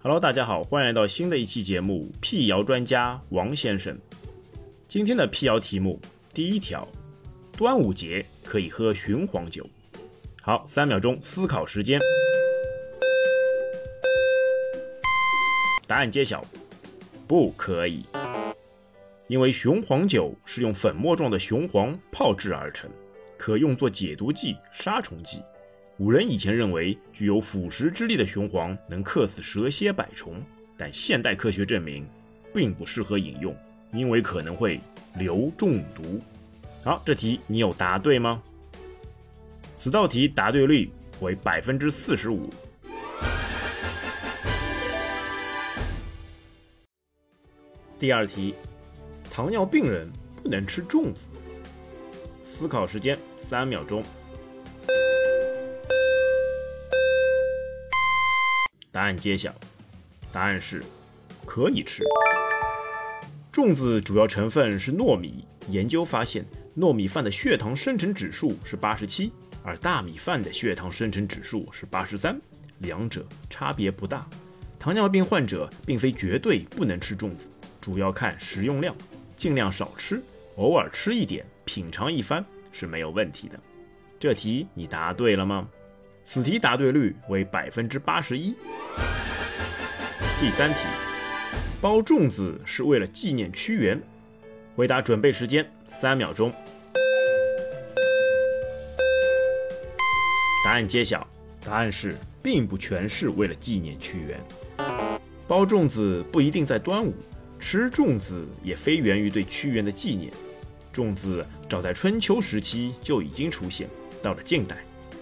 Hello，大家好，欢迎来到新的一期节目，辟谣专家王先生。今天的辟谣题目，第一条，端午节可以喝雄黄酒。好，三秒钟思考时间。答案揭晓，不可以，因为雄黄酒是用粉末状的雄黄泡制而成，可用作解毒剂、杀虫剂。古人以前认为具有腐蚀之力的雄黄能克死蛇蝎百虫，但现代科学证明并不适合饮用，因为可能会流中毒。好，这题你有答对吗？此道题答对率为百分之四十五。第二题，糖尿病人不能吃粽子。思考时间三秒钟。答案揭晓，答案是可以吃。粽子主要成分是糯米，研究发现，糯米饭的血糖生成指数是八十七，而大米饭的血糖生成指数是八十三，两者差别不大。糖尿病患者并非绝对不能吃粽子，主要看食用量，尽量少吃，偶尔吃一点，品尝一番是没有问题的。这题你答对了吗？此题答对率为百分之八十一。第三题，包粽子是为了纪念屈原。回答准备时间三秒钟。答案揭晓，答案是并不全是为了纪念屈原。包粽子不一定在端午，吃粽子也非源于对屈原的纪念。粽子早在春秋时期就已经出现，到了近代。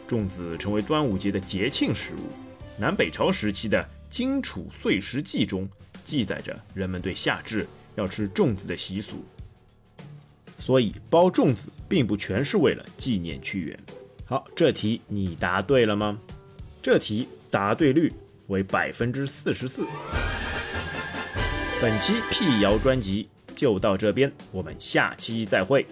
粽子成为端午节的节庆食物。南北朝时期的《荆楚岁时记》中记载着人们对夏至要吃粽子的习俗，所以包粽子并不全是为了纪念屈原。好，这题你答对了吗？这题答对率为百分之四十四。本期辟谣专辑就到这边，我们下期再会。